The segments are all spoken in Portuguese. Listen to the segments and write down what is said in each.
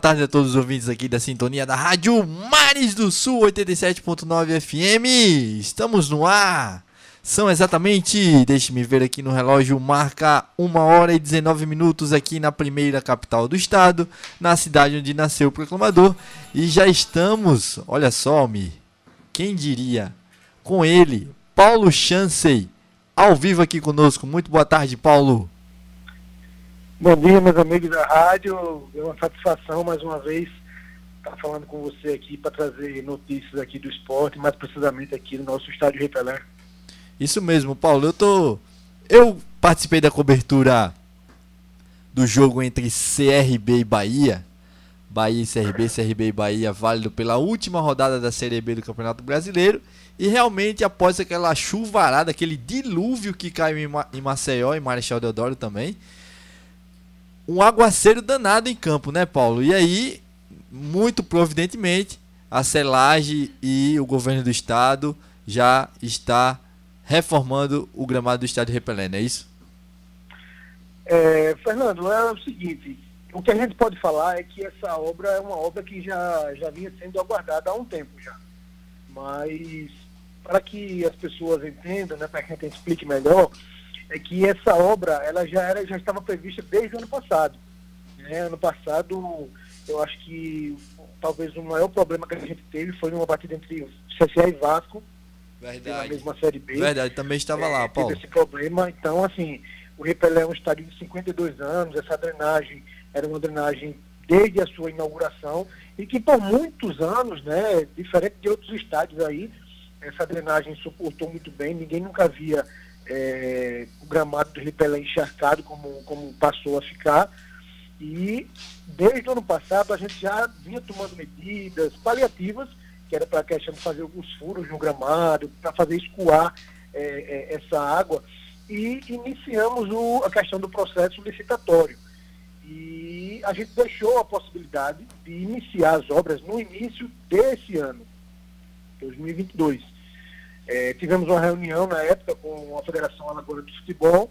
tarde a todos os ouvintes aqui da sintonia da Rádio Mares do Sul 87.9 FM. Estamos no ar. São exatamente, deixe-me ver aqui no relógio, marca 1 hora e 19 minutos aqui na primeira capital do estado, na cidade onde nasceu o proclamador. E já estamos, olha só, me, quem diria, com ele, Paulo Chansey, ao vivo aqui conosco. Muito boa tarde, Paulo. Bom dia, meus amigos da rádio. É uma satisfação mais uma vez estar falando com você aqui para trazer notícias aqui do esporte, mais precisamente aqui no nosso estádio Repelé. Isso mesmo, Paulo. Eu tô eu participei da cobertura do jogo entre CRB e Bahia. Bahia e CRB, CRB e Bahia, válido pela última rodada da Série B do Campeonato Brasileiro. E realmente, após aquela chuvarada, aquele dilúvio que caiu em Maceió e Marechal Deodoro também, um aguaceiro danado em campo, né, Paulo? E aí, muito providentemente, a Celage e o governo do estado já está reformando o gramado do estádio Repelé, é isso? É, Fernando, é o seguinte, o que a gente pode falar é que essa obra é uma obra que já, já vinha sendo aguardada há um tempo já. Mas, para que as pessoas entendam, né, para que a gente explique melhor, é que essa obra ela já era já estava prevista desde o ano passado. Né? Ano passado, eu acho que talvez o maior problema que a gente teve foi numa partida entre CSA e Vasco. Verdade. Na mesma Série B. Verdade, também estava é, lá, Paulo. Esse problema. Então, assim, o Repelé é um estádio de 52 anos, essa drenagem era uma drenagem desde a sua inauguração e que por muitos anos, né, diferente de outros estádios aí, essa drenagem suportou muito bem, ninguém nunca via é, o gramado do Ripelé encharcado, como, como passou a ficar. E desde o ano passado a gente já vinha tomando medidas paliativas, que era para a questão de fazer alguns furos no gramado, para fazer escoar é, é, essa água. E iniciamos o, a questão do processo licitatório. E a gente deixou a possibilidade de iniciar as obras no início desse ano, 2022. É, tivemos uma reunião na época com a Federação Alagoana de Futebol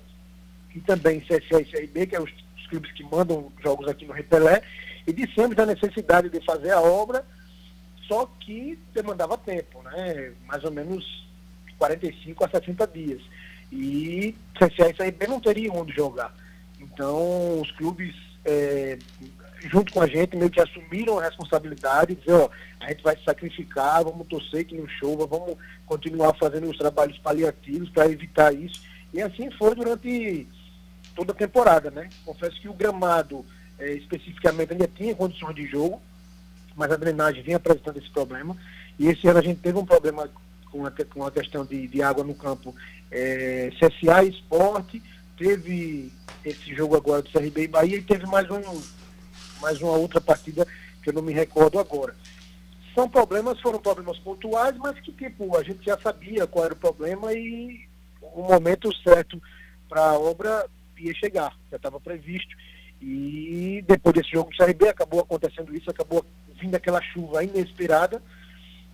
e também CSA e CRB, que é os, os clubes que mandam jogos aqui no Repelé, e dissemos da necessidade de fazer a obra, só que demandava tempo, né? mais ou menos 45 a 60 dias. E CSA e CRB não teriam onde jogar. Então, os clubes é, junto com a gente, meio que assumiram a responsabilidade, dizer, ó, a gente vai se sacrificar, vamos torcer que não chova, vamos continuar fazendo os trabalhos paliativos para evitar isso. E assim foi durante toda a temporada, né? Confesso que o gramado, é, especificamente, ainda tinha condições de jogo, mas a drenagem vinha apresentando esse problema. E esse ano a gente teve um problema com a, com a questão de, de água no campo é, CSA Esporte, teve esse jogo agora do CRB e Bahia e teve mais um mais uma outra partida que eu não me recordo agora. São problemas, foram problemas pontuais, mas que tipo, a gente já sabia qual era o problema e o momento certo para a obra ia chegar, já estava previsto. E depois desse jogo do CRB acabou acontecendo isso, acabou vindo aquela chuva inesperada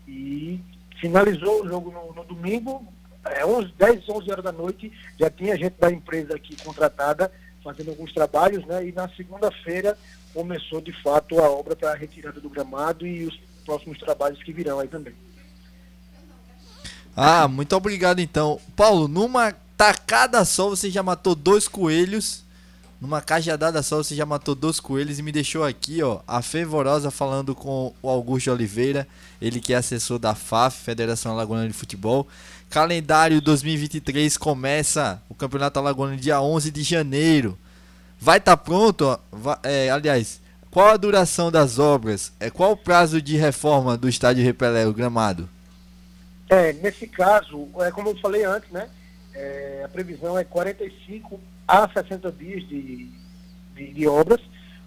e finalizou o jogo no, no domingo, é, 11, 10, 11 horas da noite, já tinha gente da empresa aqui contratada fazendo alguns trabalhos, né? E na segunda-feira começou de fato a obra para a retirada do gramado e os próximos trabalhos que virão aí também. Ah, muito obrigado então. Paulo, numa tacada só você já matou dois coelhos. Numa cajadada só você já matou dois coelhos e me deixou aqui, ó, a Fervorosa falando com o Augusto Oliveira, ele que é assessor da FAF, Federação Alagoana de Futebol. Calendário 2023 começa o Campeonato Alagoano dia 11 de janeiro. Vai estar tá pronto? Vai, é, aliás, qual a duração das obras? É, qual o prazo de reforma do estádio Repelé, o gramado? É, nesse caso, é como eu falei antes, né? É, a previsão é 45 a 60 dias de, de, de, obras,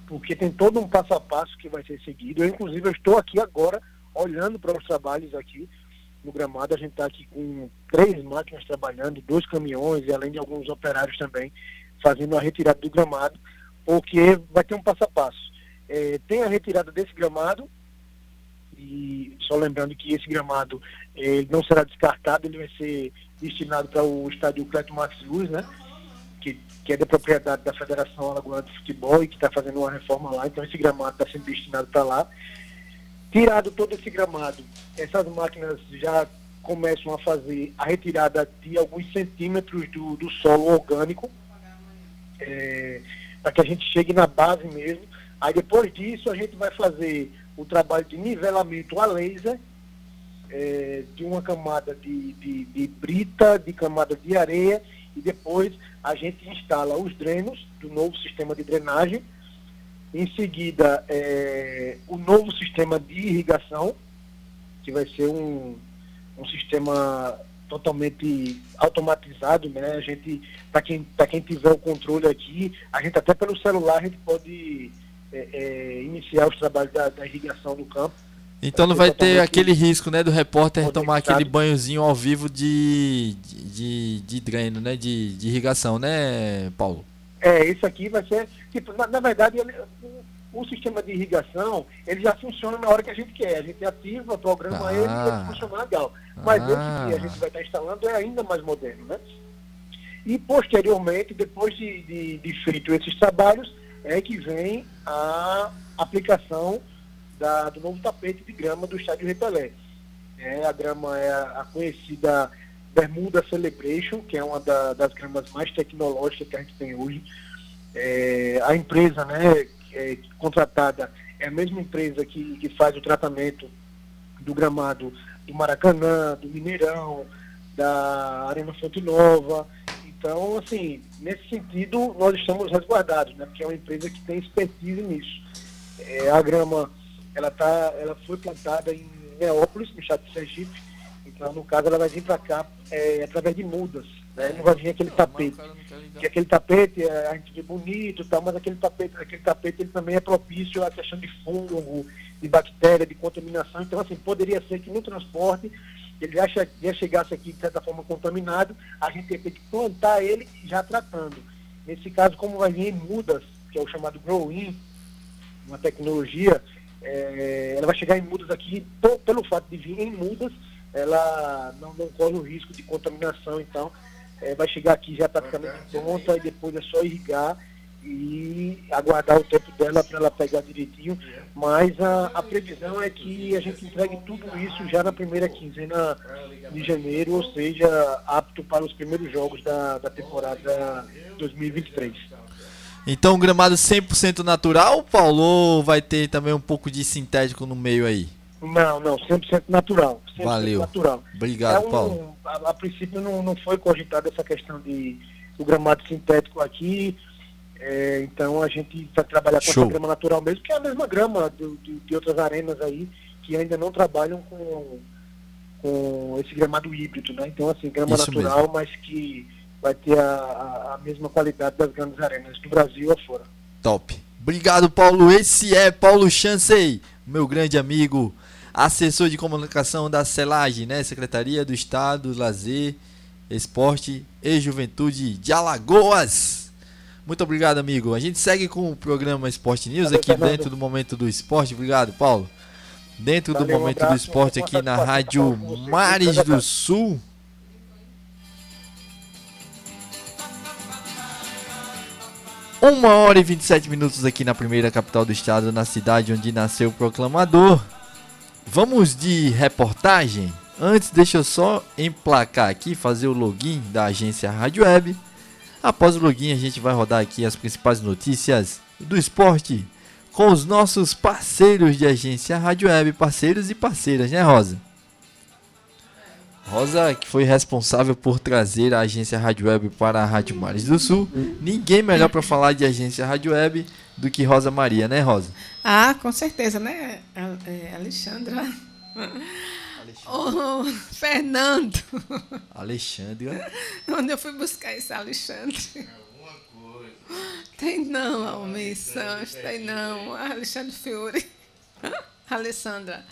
porque tem todo um passo a passo que vai ser seguido. Eu, inclusive, eu estou aqui agora olhando para os trabalhos aqui no gramado. A gente está aqui com três máquinas trabalhando, dois caminhões e além de alguns operários também fazendo a retirada do gramado, porque vai ter um passo a passo. É, tem a retirada desse gramado, e só lembrando que esse gramado ele não será descartado, ele vai ser destinado para o estádio Cleto Max Luz, né? Que que, que é da propriedade da Federação Alagoana de Futebol e que está fazendo uma reforma lá, então esse gramado está sendo destinado para lá. Tirado todo esse gramado, essas máquinas já começam a fazer a retirada de alguns centímetros do, do solo orgânico, é, para que a gente chegue na base mesmo. Aí depois disso a gente vai fazer o trabalho de nivelamento a laser é, de uma camada de, de, de, brita, de camada de areia, e depois a gente instala os drenos do novo sistema de drenagem. Em seguida, é, o novo sistema de irrigação, que vai ser um, um sistema totalmente automatizado, né? A gente, para quem, quem tiver o controle aqui, a gente até pelo celular a gente pode é, é, iniciar os trabalhos da, da irrigação do campo. Então não vai ter aquele risco, né, do repórter tomar aquele banhozinho ao vivo de, de, de dreno, né, de, de irrigação, né, Paulo? É, isso aqui vai ser, tipo, na, na verdade, o, sistema de irrigação, ele já funciona na hora que a gente quer. A gente ativa, programa ah, ele e ele funciona legal. Mas ah. esse que a gente vai estar instalando é ainda mais moderno, né? E posteriormente, depois de, de, de feito esses trabalhos, é que vem a aplicação da, do novo tapete de grama do estádio Repelé. É, a grama é a, a conhecida Bermuda Celebration, que é uma da, das gramas mais tecnológicas que a gente tem hoje. É, a empresa né, é, contratada é a mesma empresa que, que faz o tratamento do gramado do Maracanã, do Mineirão, da Arena Fonte Nova. Então, assim, nesse sentido, nós estamos resguardados, né? Porque é uma empresa que tem expertise nisso. É, a grama ela, tá, ela foi plantada em Neópolis, no estado de Sergipe. Então, no caso, ela vai vir para cá é, através de mudas. Né? Não vai vir aquele tapete. Que aquele tapete é, a gente vê bonito, tá, mas aquele tapete, aquele tapete ele também é propício à questão de fungo, de bactéria, de contaminação. Então, assim, poderia ser que no transporte ele já, já chegasse aqui de certa forma contaminado, a gente ia ter que plantar ele já tratando. Nesse caso, como vai vir em mudas, que é o chamado grow-in, uma tecnologia é, ela vai chegar em mudas aqui, pelo fato de vir em mudas, ela não, não corre o risco de contaminação, então é, vai chegar aqui já praticamente pronta e depois é só irrigar e aguardar o tempo dela para ela pegar direitinho. Mas a, a, previsão é que a gente entregue tudo isso já na primeira quinzena de janeiro, ou seja, apto para os primeiros jogos da, da temporada 2023. Então, gramado 100% natural, Paulo, vai ter também um pouco de sintético no meio aí? Não, não, 100% natural. 100% Valeu. Natural. Obrigado, é um, Paulo. A, a, princípio não, não foi cogitada essa questão de o gramado sintético aqui. É, então a gente vai trabalhar com Show. essa grama natural mesmo, que é a mesma grama de, outras arenas aí que ainda não trabalham com, com esse gramado híbrido, né? Então assim, grama Isso natural, mesmo. mas que vai ter a, a, mesma qualidade das grandes arenas do Brasil afora. Top. Obrigado, Paulo. Esse é Paulo Chancey, meu grande amigo, assessor de comunicação da CELAGE, né? Secretaria do Estado, Lazer, Esporte e Juventude de Alagoas. Muito obrigado, amigo. A gente segue com o programa Esporte News Valeu, aqui Fernando. dentro do Momento do Esporte. Obrigado, Paulo. Dentro Valeu, do Momento um do Esporte aqui na Rádio Mares do Sul. Uma hora e 27 minutos aqui na primeira capital do estado, na cidade onde nasceu o proclamador. Vamos de reportagem? Antes, deixa eu só emplacar aqui, fazer o login da agência Rádio Web. Após o login, a gente vai rodar aqui as principais notícias do esporte com os nossos parceiros de agência Rádio Web, parceiros e parceiras, né, Rosa? Rosa, que foi responsável por trazer a agência Rádio Web para a Rádio Mares do Sul. Ninguém melhor para falar de agência Rádio Web do que Rosa Maria, né, Rosa? Ah, com certeza, né, é, Alexandra? Oh, Fernando. Alexandra. Onde eu fui buscar esse Alexandre? Tem não, Almir Santos, tem não. Alexandre Fiore. Alessandra.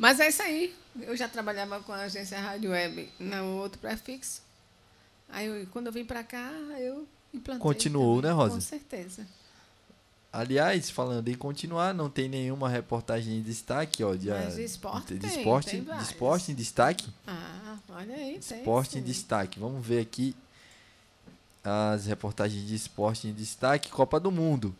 Mas é isso aí. Eu já trabalhava com a agência Rádio Web no outro prefixo. Aí, eu, quando eu vim para cá, eu implantei. Continuou, também, né, Rosa? Com certeza. Aliás, falando em continuar, não tem nenhuma reportagem em destaque, ó, de, Mas de esporte, de, esporte, tem, tem de esporte em destaque. Ah, olha aí, Esporte tem, em destaque. Vamos ver aqui as reportagens de esporte em destaque, Copa do Mundo.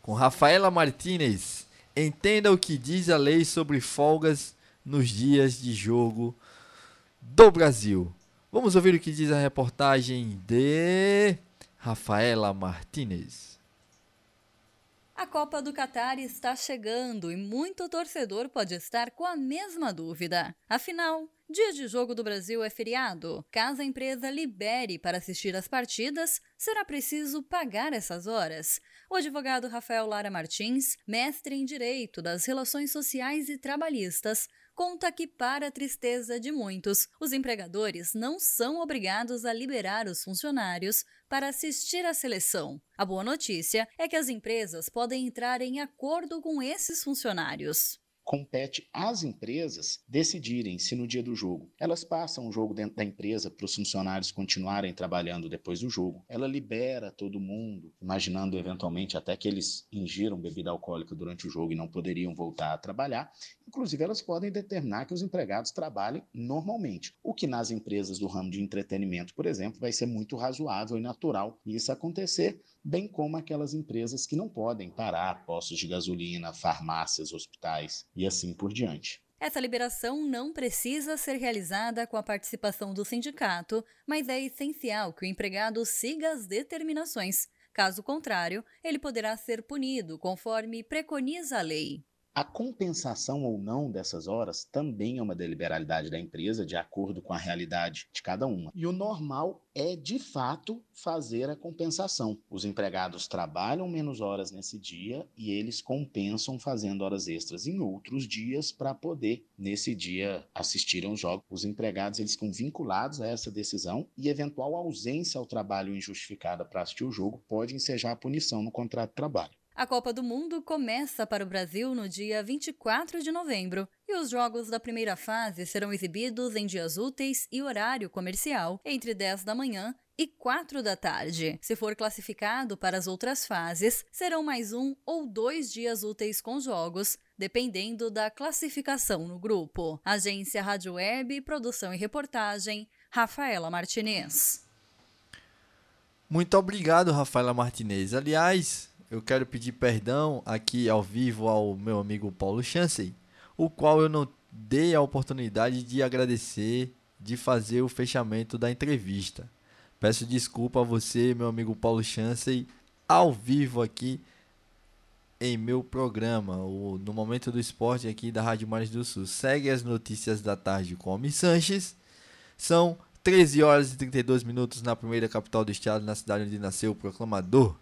Com Rafaela Martinez, entenda o que diz a lei sobre folgas nos dias de jogo do Brasil. Vamos ouvir o que diz a reportagem de Rafaela Martinez. A Copa do Catar está chegando e muito torcedor pode estar com a mesma dúvida. Afinal, dia de jogo do Brasil é feriado. Caso a empresa libere para assistir às partidas, será preciso pagar essas horas. O advogado Rafael Lara Martins, mestre em Direito das Relações Sociais e Trabalhistas, conta que, para a tristeza de muitos, os empregadores não são obrigados a liberar os funcionários para assistir à seleção. A boa notícia é que as empresas podem entrar em acordo com esses funcionários compete às empresas decidirem se no dia do jogo elas passam o jogo dentro da empresa para os funcionários continuarem trabalhando depois do jogo. Ela libera todo mundo, imaginando eventualmente até que eles ingiram bebida alcoólica durante o jogo e não poderiam voltar a trabalhar. Inclusive, elas podem determinar que os empregados trabalhem normalmente, o que nas empresas do ramo de entretenimento, por exemplo, vai ser muito razoável e natural isso acontecer, bem como aquelas empresas que não podem parar postos de gasolina, farmácias, hospitais e assim por diante. Essa liberação não precisa ser realizada com a participação do sindicato, mas é essencial que o empregado siga as determinações. Caso contrário, ele poderá ser punido conforme preconiza a lei. A compensação ou não dessas horas também é uma deliberalidade da empresa, de acordo com a realidade de cada uma. E o normal é, de fato, fazer a compensação. Os empregados trabalham menos horas nesse dia e eles compensam fazendo horas extras em outros dias para poder, nesse dia, assistir aos jogos. Os empregados eles ficam vinculados a essa decisão e eventual ausência ao trabalho injustificada para assistir o jogo pode ensejar a punição no contrato de trabalho. A Copa do Mundo começa para o Brasil no dia 24 de novembro e os jogos da primeira fase serão exibidos em dias úteis e horário comercial, entre 10 da manhã e 4 da tarde. Se for classificado para as outras fases, serão mais um ou dois dias úteis com jogos, dependendo da classificação no grupo. Agência Rádio Web, produção e reportagem, Rafaela Martinez. Muito obrigado, Rafaela Martinez. Aliás, eu quero pedir perdão aqui ao vivo ao meu amigo Paulo Chancey, o qual eu não dei a oportunidade de agradecer, de fazer o fechamento da entrevista. Peço desculpa a você, meu amigo Paulo Chancey, ao vivo aqui em meu programa, o, no Momento do Esporte aqui da Rádio Mares do Sul. Segue as notícias da tarde com Almi Sanches. São 13 horas e 32 minutos na primeira capital do estado, na cidade onde nasceu o proclamador.